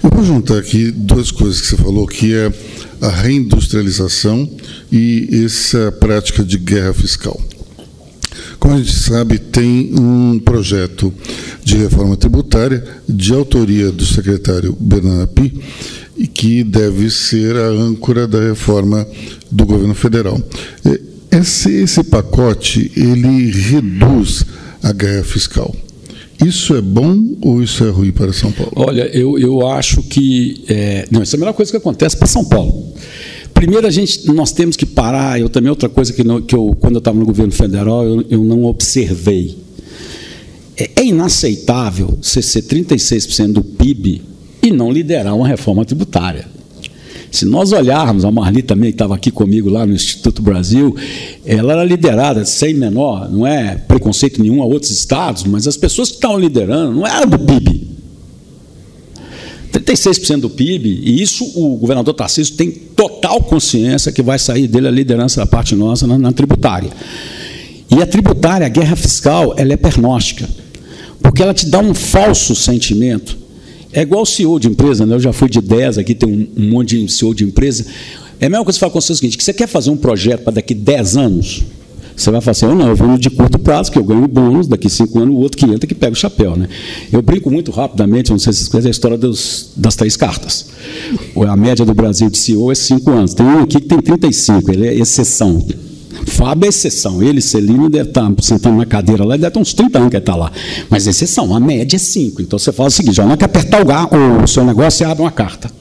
Eu vou juntar aqui duas coisas que você falou, que é a reindustrialização e essa prática de guerra fiscal. Como a gente sabe, tem um projeto de reforma tributária de autoria do secretário Bernardo Api, e que deve ser a âncora da reforma do governo federal. Esse, esse pacote ele reduz a guerra fiscal. Isso é bom ou isso é ruim para São Paulo? Olha, eu, eu acho que. É, não, isso é a melhor coisa que acontece para São Paulo. Primeiro, a gente, nós temos que parar. Eu também, outra coisa que, não, que eu, quando eu estava no governo federal, eu, eu não observei. É, é inaceitável você ser 36% do PIB e não liderar uma reforma tributária. Se nós olharmos, a Marli também, estava aqui comigo lá no Instituto Brasil, ela era liderada, sem menor, não é preconceito nenhum a outros estados, mas as pessoas que estavam liderando não eram do PIB. 36% do PIB, e isso o governador Tarcísio tem total consciência que vai sair dele a liderança da parte nossa na, na tributária. E a tributária, a guerra fiscal, ela é pernóstica, porque ela te dá um falso sentimento é igual CEO de empresa, né? eu já fui de 10, aqui tem um, um monte de CEO de empresa. É a mesma coisa que você fala com você o seguinte: que você quer fazer um projeto para daqui 10 anos, Você vai falar assim, oh, não, eu vou de curto prazo, que eu ganho bônus, daqui cinco anos o outro que entra que pega o chapéu. Né? Eu brinco muito rapidamente, não sei se vocês conhecem a história dos, das três cartas. A média do Brasil de CEO é cinco anos. Tem um aqui que tem 35, ele é exceção. Fábio é exceção. Ele, Celino, deve estar sentando na cadeira lá, deve ter uns 30 anos que ele está lá. Mas exceção, a média é 5. Então você fala o seguinte: não é que apertar o, o seu negócio, você abre uma carta.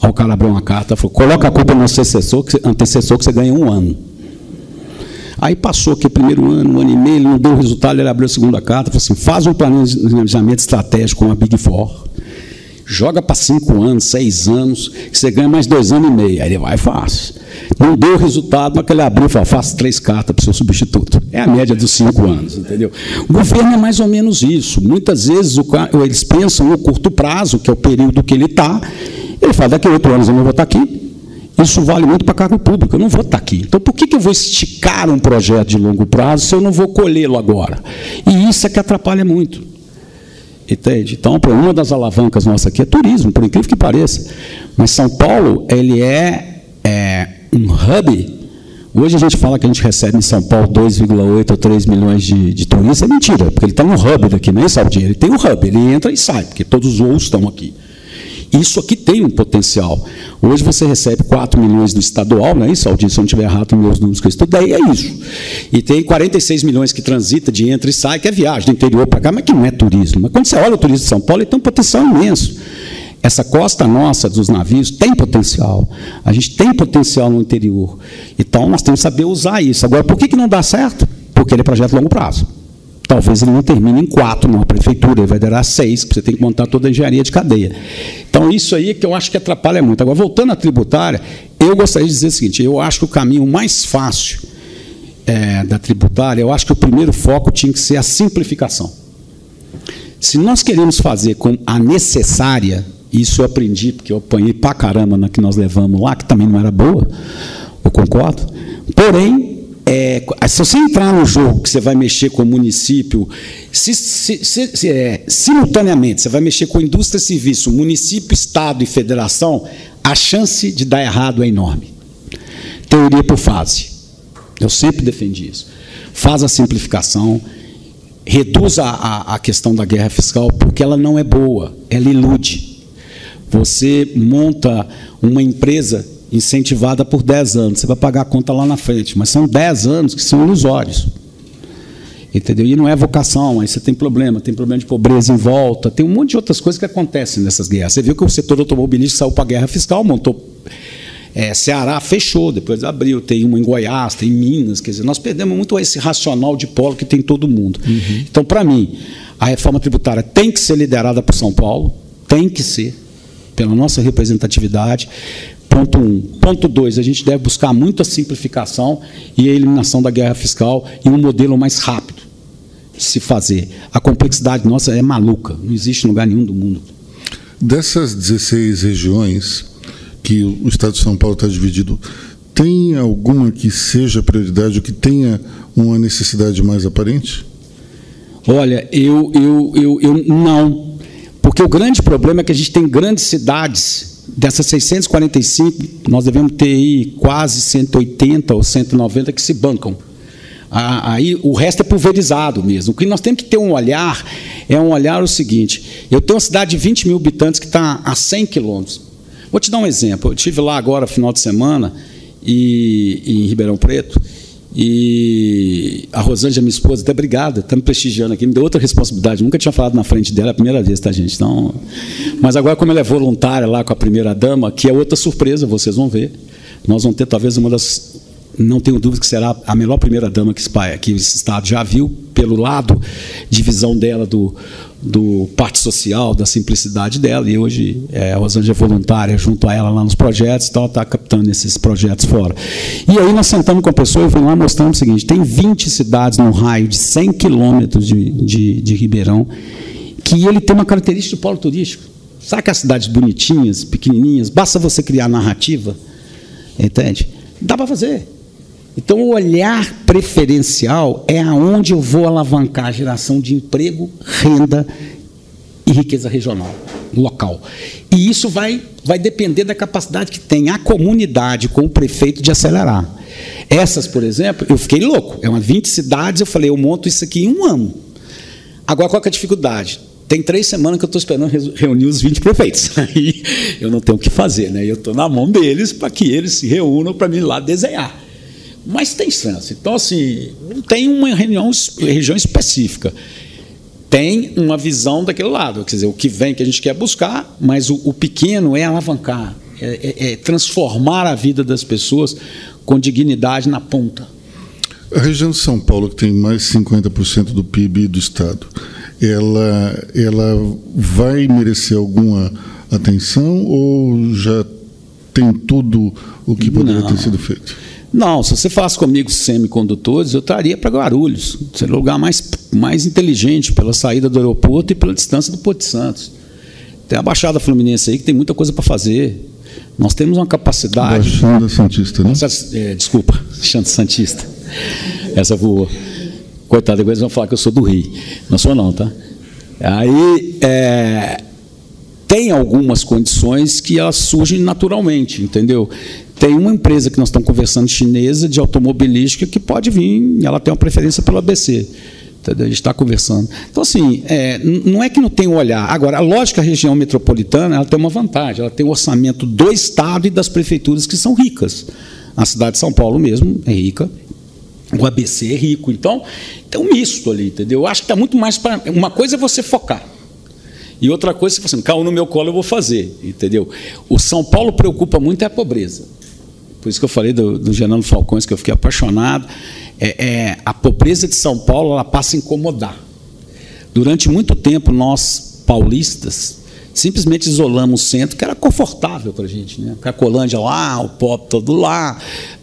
Aí o cara abriu uma carta e falou: coloca a culpa no antecessor que, antecessor que você ganha um ano. Aí passou aqui o primeiro ano, um ano e meio, ele não deu resultado, ele abriu a segunda carta, falou assim: faz um planejamento estratégico com a Big Four Joga para cinco anos, seis anos, que você ganha mais dois anos e meio. Aí ele vai e faz. Não deu resultado, mas ele abriu e falou, faça três cartas para o seu substituto. É a média dos cinco anos, entendeu? O governo é mais ou menos isso. Muitas vezes o, eles pensam no curto prazo, que é o período que ele está, ele fala, daqui a oito anos eu não vou estar tá aqui. Isso vale muito para cargo público, eu não vou estar tá aqui. Então, por que, que eu vou esticar um projeto de longo prazo se eu não vou colhê-lo agora? E isso é que atrapalha muito. Entende? Então, uma das alavancas nossas aqui é turismo, por incrível que pareça. Mas São Paulo, ele é, é um hub. Hoje a gente fala que a gente recebe em São Paulo 2,8 ou 3 milhões de, de turistas. É mentira, porque ele está no hub daqui, não é o dinheiro. Ele tem um hub, ele entra e sai, porque todos os voos estão aqui. Isso aqui tem um potencial. Hoje você recebe 4 milhões do estadual, não é isso, Aldir? Se eu não estiver errado meus números que eu estudei, é isso. E tem 46 milhões que transita de entra e sai, que é viagem do interior para cá, mas que não é turismo. Mas quando você olha o turismo de São Paulo, ele tem um potencial imenso. Essa costa nossa dos navios tem potencial. A gente tem potencial no interior. Então, nós temos que saber usar isso. Agora, por que, que não dá certo? Porque ele é projeto a longo prazo. Talvez ele não termine em quatro numa prefeitura, ele vai durar seis, porque você tem que montar toda a engenharia de cadeia. Então, isso aí é que eu acho que atrapalha muito. Agora, voltando à tributária, eu gostaria de dizer o seguinte: eu acho que o caminho mais fácil é, da tributária, eu acho que o primeiro foco tinha que ser a simplificação. Se nós queremos fazer com a necessária, isso eu aprendi, porque eu apanhei pra caramba na que nós levamos lá, que também não era boa, eu concordo. Porém, é, se você entrar no jogo que você vai mexer com o município, se, se, se, é, simultaneamente, você vai mexer com indústria e serviço, município, estado e federação, a chance de dar errado é enorme. Teoria por fase. Eu sempre defendi isso. Faz a simplificação, reduz a, a, a questão da guerra fiscal, porque ela não é boa, ela ilude. Você monta uma empresa incentivada por 10 anos. Você vai pagar a conta lá na frente, mas são 10 anos que são ilusórios. Entendeu? E não é vocação, aí você tem problema, tem problema de pobreza em volta, tem um monte de outras coisas que acontecem nessas guerras. Você viu que o setor automobilístico saiu para a guerra fiscal, montou. É, Ceará fechou, depois abriu, tem uma em Goiás, tem em Minas, quer dizer, nós perdemos muito esse racional de polo que tem todo mundo. Uhum. Então, para mim, a reforma tributária tem que ser liderada por São Paulo, tem que ser, pela nossa representatividade, Ponto um. Ponto dois, a gente deve buscar muito a simplificação e a eliminação da guerra fiscal e um modelo mais rápido de se fazer. A complexidade nossa é maluca, não existe em lugar nenhum do mundo. Dessas 16 regiões que o Estado de São Paulo está dividido, tem alguma que seja prioridade ou que tenha uma necessidade mais aparente? Olha, eu, eu, eu, eu não. Porque o grande problema é que a gente tem grandes cidades Dessas 645, nós devemos ter aí quase 180 ou 190 que se bancam. Aí o resto é pulverizado mesmo. O que nós temos que ter um olhar é um olhar o seguinte: eu tenho uma cidade de 20 mil habitantes que está a 100 quilômetros. Vou te dar um exemplo. Eu estive lá agora, final de semana, e, em Ribeirão Preto, e a Rosângela, minha esposa, até obrigada, está me prestigiando aqui, me deu outra responsabilidade. Nunca tinha falado na frente dela, é a primeira vez, tá, gente? Então, mas agora, como ela é voluntária lá com a primeira dama, que é outra surpresa, vocês vão ver. Nós vamos ter talvez uma das não tenho dúvida que será a melhor primeira-dama que, que esse Estado já viu, pelo lado de visão dela do, do parte social, da simplicidade dela, e hoje é, a Rosângela é voluntária junto a ela lá nos projetos, então ela está captando esses projetos fora. E aí nós sentamos com a pessoa e fomos lá mostrando o seguinte, tem 20 cidades no raio de 100 quilômetros de, de, de Ribeirão, que ele tem uma característica de polo turístico. Sabe aquelas cidades bonitinhas, pequenininhas, basta você criar narrativa, entende? Dá para fazer. Então, o olhar preferencial é aonde eu vou alavancar a geração de emprego, renda e riqueza regional. local. E isso vai, vai depender da capacidade que tem a comunidade com o prefeito de acelerar. Essas, por exemplo, eu fiquei louco. É uma 20 cidades, eu falei, eu monto isso aqui em um ano. Agora, qual é a dificuldade? Tem três semanas que eu estou esperando reunir os 20 prefeitos. Aí eu não tenho o que fazer, né? Eu estou na mão deles para que eles se reúnam para mim lá desenhar. Mas tem chance. Então, assim, não tem uma reunião, região específica. Tem uma visão daquele lado, quer dizer, o que vem que a gente quer buscar, mas o, o pequeno é alavancar, é, é, é transformar a vida das pessoas com dignidade na ponta. A região de São Paulo, que tem mais de 50% do PIB do Estado, ela, ela vai merecer alguma atenção ou já tem tudo o que poderia Não. ter sido feito? Não, se você falasse comigo semicondutores, eu estaria para Guarulhos. Seria o lugar mais, mais inteligente pela saída do aeroporto e pela distância do Porto de Santos. Tem a Baixada Fluminense aí que tem muita coisa para fazer. Nós temos uma capacidade. Baixada Santista, né? É, desculpa, Xanta Santista. Essa voou. Coitado, depois vão falar que eu sou do Rio. Não sou, não, tá? Aí. É, tem algumas condições que elas surgem naturalmente, entendeu? Tem uma empresa que nós estamos conversando chinesa de automobilística que pode vir, ela tem uma preferência pelo ABC. A gente está conversando. Então, assim, é, não é que não tem o olhar. Agora, a lógica região metropolitana ela tem uma vantagem. Ela tem o orçamento do Estado e das prefeituras que são ricas. A cidade de São Paulo mesmo é rica. O ABC é rico. Então, tem um misto ali, entendeu? Eu acho que está muito mais para. Uma coisa é você focar. E outra coisa, se você assim, caiu no meu colo, eu vou fazer, entendeu? O São Paulo preocupa muito é a pobreza. Por isso que eu falei do, do Genano Falcões, que eu fiquei apaixonado. É, é, a pobreza de São Paulo ela passa a incomodar. Durante muito tempo, nós, paulistas, simplesmente isolamos o centro, que era confortável para a gente. Né? Cracolândia lá, o pop todo lá.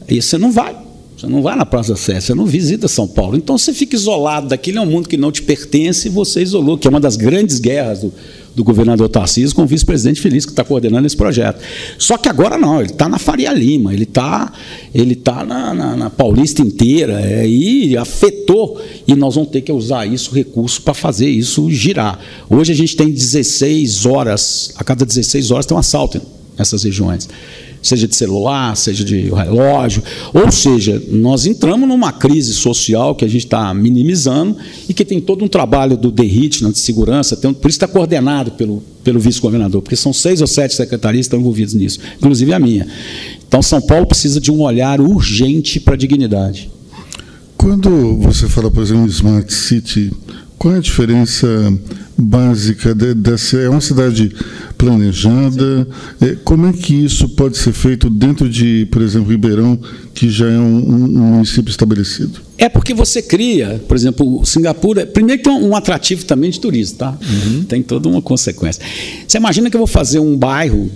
E você não vai. Você não vai na Praça Sé, você não visita São Paulo. Então você fica isolado daquele é um mundo que não te pertence e você isolou, que é uma das grandes guerras do, do governador Tarcísio com o vice-presidente Feliz, que está coordenando esse projeto. Só que agora não, ele está na Faria Lima, ele está ele tá na, na, na Paulista inteira, é, e afetou, e nós vamos ter que usar isso, recurso, para fazer isso girar. Hoje a gente tem 16 horas, a cada 16 horas tem um assalto nessas regiões seja de celular, seja de relógio. Ou seja, nós entramos numa crise social que a gente está minimizando e que tem todo um trabalho do DERIT, de segurança, tem, por isso está coordenado pelo, pelo vice-governador, porque são seis ou sete secretarias que estão envolvidos nisso, inclusive a minha. Então, São Paulo precisa de um olhar urgente para a dignidade. Quando você fala, por exemplo, Smart City, qual é a diferença básica dessa? É uma cidade planejada? É, como é que isso pode ser feito dentro de, por exemplo, Ribeirão, que já é um, um município estabelecido? É porque você cria, por exemplo, Singapura, primeiro que tem um atrativo também de turismo, tá? Uhum. Tem toda uma consequência. Você imagina que eu vou fazer um bairro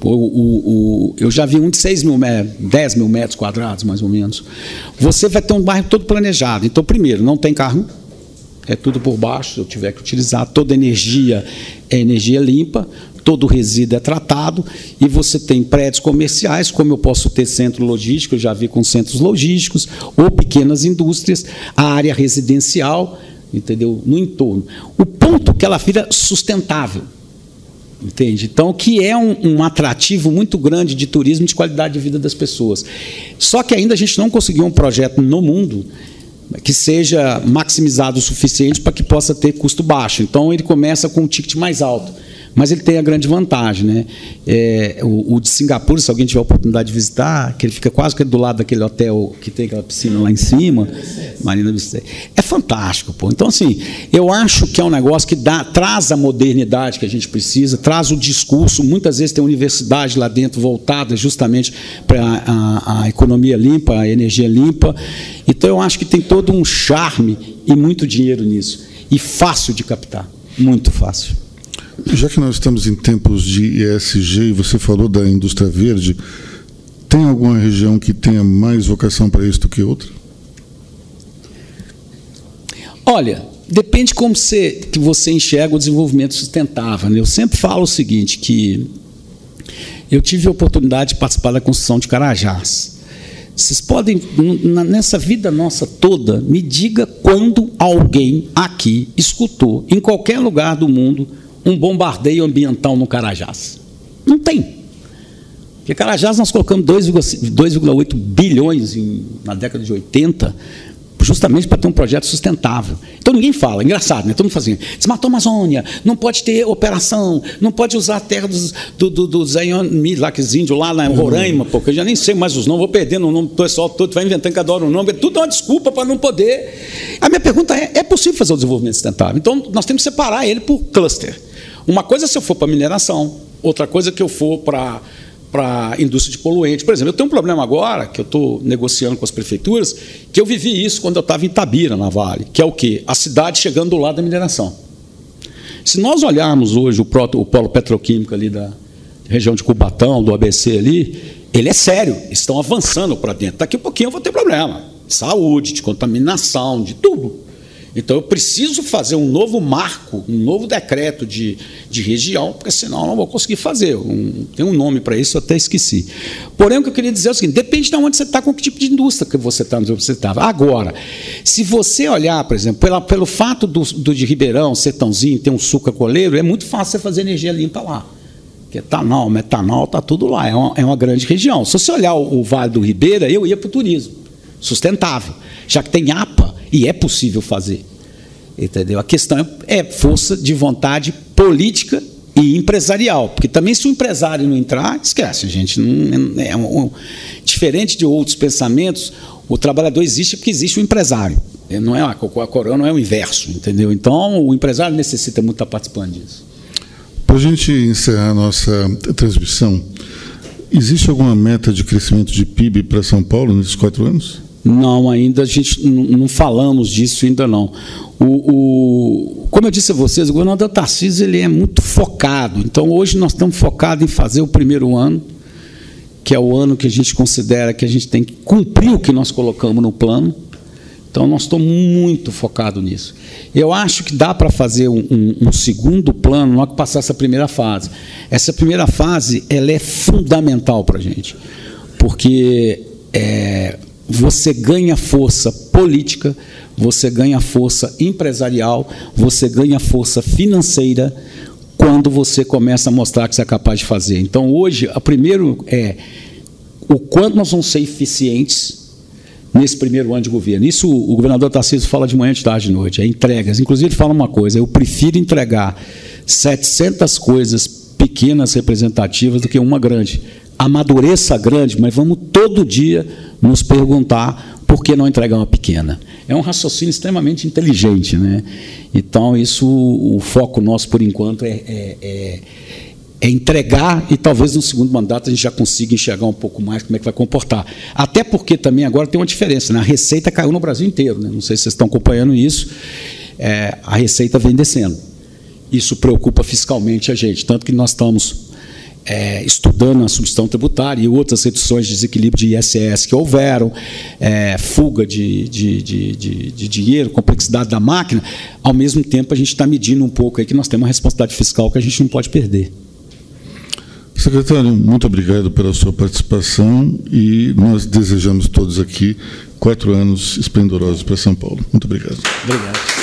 o, o, o, eu já vi um de 6 mil, 10 mil metros quadrados, mais ou menos. Você vai ter um bairro todo planejado. Então, primeiro, não tem carro, é tudo por baixo, se eu tiver que utilizar, toda energia é energia limpa, todo resíduo é tratado, e você tem prédios comerciais, como eu posso ter centro logístico, eu já vi com centros logísticos, ou pequenas indústrias, a área residencial, entendeu? No entorno. O ponto que ela vira sustentável. Entende? Então, que é um, um, atrativo muito grande de turismo e de qualidade de vida das pessoas. Só que ainda a gente não conseguiu um projeto no mundo que seja maximizado o suficiente para que possa ter custo baixo. Então, ele começa com um ticket mais alto. Mas ele tem a grande vantagem, né? É, o, o, de Singapura, se alguém tiver a oportunidade de visitar, que ele fica quase que do lado daquele hotel que tem aquela piscina lá em cima, Marina Vicente, é fantástico, pô. Então, assim, eu acho que é um negócio que dá, traz a modernidade que a gente precisa, traz o discurso. Muitas vezes tem universidade lá dentro voltada justamente para a, a economia limpa, a energia limpa. Então, eu acho que tem todo um charme e muito dinheiro nisso. E fácil de captar, muito fácil. Já que nós estamos em tempos de ESG e você falou da indústria verde, tem alguma região que tenha mais vocação para isso do que outra? Olha, depende como você, que você enxerga o desenvolvimento sustentável. Né? Eu sempre falo o seguinte, que eu tive a oportunidade de participar da construção de Carajás. Vocês podem, nessa vida nossa toda, me diga quando alguém aqui escutou, em qualquer lugar do mundo, um bombardeio ambiental no Carajás? Não tem. Porque Carajás nós colocamos 2,8 bilhões em, na década de 80 justamente para ter um projeto sustentável. Então ninguém fala, engraçado, né? Todo mundo fazendo, assim, desmatou a Amazônia, não pode ter operação, não pode usar a terra dos, do, do, dos lá, que índios lá na Roraima, porque eu já nem sei mais os nomes, vou perdendo o nome do pessoal todo, vai inventando cada hora um nome, tudo é uma desculpa para não poder. A minha pergunta é: é possível fazer o desenvolvimento sustentável? Então nós temos que separar ele por cluster. Uma coisa é se eu for para mineração, outra coisa é que eu for para para a indústria de poluente. Por exemplo, eu tenho um problema agora, que eu estou negociando com as prefeituras, que eu vivi isso quando eu estava em Tabira, na Vale, que é o quê? A cidade chegando do lado da mineração. Se nós olharmos hoje o, proto, o polo petroquímico ali da região de Cubatão, do ABC ali, ele é sério, estão avançando para dentro. Daqui a pouquinho eu vou ter problema. Saúde, de contaminação, de tudo. Então eu preciso fazer um novo marco, um novo decreto de, de região, porque senão eu não vou conseguir fazer. Um, tem um nome para isso, eu até esqueci. Porém, o que eu queria dizer é o seguinte: depende de onde você está, com que tipo de indústria que você está, você estava. Agora, se você olhar, por exemplo, pela, pelo fato do, do de Ribeirão, Sertãozinho, ter um suca coleiro, é muito fácil você fazer energia limpa lá. Que etanol, metanol, está tudo lá. É uma, é uma, grande região. Se você olhar o, o Vale do Ribeira, eu ia para o turismo sustentável, já que tem APA e é possível fazer. Entendeu? A questão é força de vontade política e empresarial, porque também se o empresário não entrar, esquece, gente. É, é um, diferente de outros pensamentos, o trabalhador existe porque existe o empresário. Não é a coroa não é o inverso, entendeu? Então o empresário necessita muito estar participando disso. Para a gente encerrar a nossa transmissão, existe alguma meta de crescimento de PIB para São Paulo nesses quatro anos? Não, ainda a gente não, falamos disso ainda não. O, o, como eu disse a vocês, o governador Tarcísio ele é muito focado. Então hoje nós estamos focados em fazer o primeiro ano, que é o ano que a gente considera que a gente tem que cumprir o que nós colocamos no plano. Então nós estamos muito focados nisso. Eu acho que dá para fazer um, um, um, segundo plano logo que passar essa primeira fase. Essa primeira fase ela é fundamental para a gente, porque é, você ganha força política, você ganha força empresarial, você ganha força financeira quando você começa a mostrar que você é capaz de fazer. Então, hoje, o primeiro é o quanto nós vamos ser eficientes nesse primeiro ano de governo. Isso o governador Tarcísio fala de manhã, de tarde, de noite, é entregas. Inclusive, ele fala uma coisa: eu prefiro entregar 700 coisas pequenas representativas do que uma grande. Amadureça grande, mas vamos todo dia nos perguntar por que não entregar uma pequena. É um raciocínio extremamente inteligente. Né? Então, isso, o foco nosso, por enquanto, é, é, é, é entregar e talvez no segundo mandato a gente já consiga enxergar um pouco mais como é que vai comportar. Até porque também agora tem uma diferença, né? a receita caiu no Brasil inteiro. Né? Não sei se vocês estão acompanhando isso. É, a receita vem descendo. Isso preocupa fiscalmente a gente, tanto que nós estamos é, estudando a substituição tributária e outras reduções de desequilíbrio de ISS que houveram, é, fuga de, de, de, de, dinheiro, complexidade da máquina, ao mesmo tempo a gente está medindo um pouco aí que nós temos uma responsabilidade fiscal que a gente não pode perder. Secretário, muito obrigado pela sua participação e nós desejamos todos aqui quatro anos esplendorosos para São Paulo. Muito obrigado. Obrigado.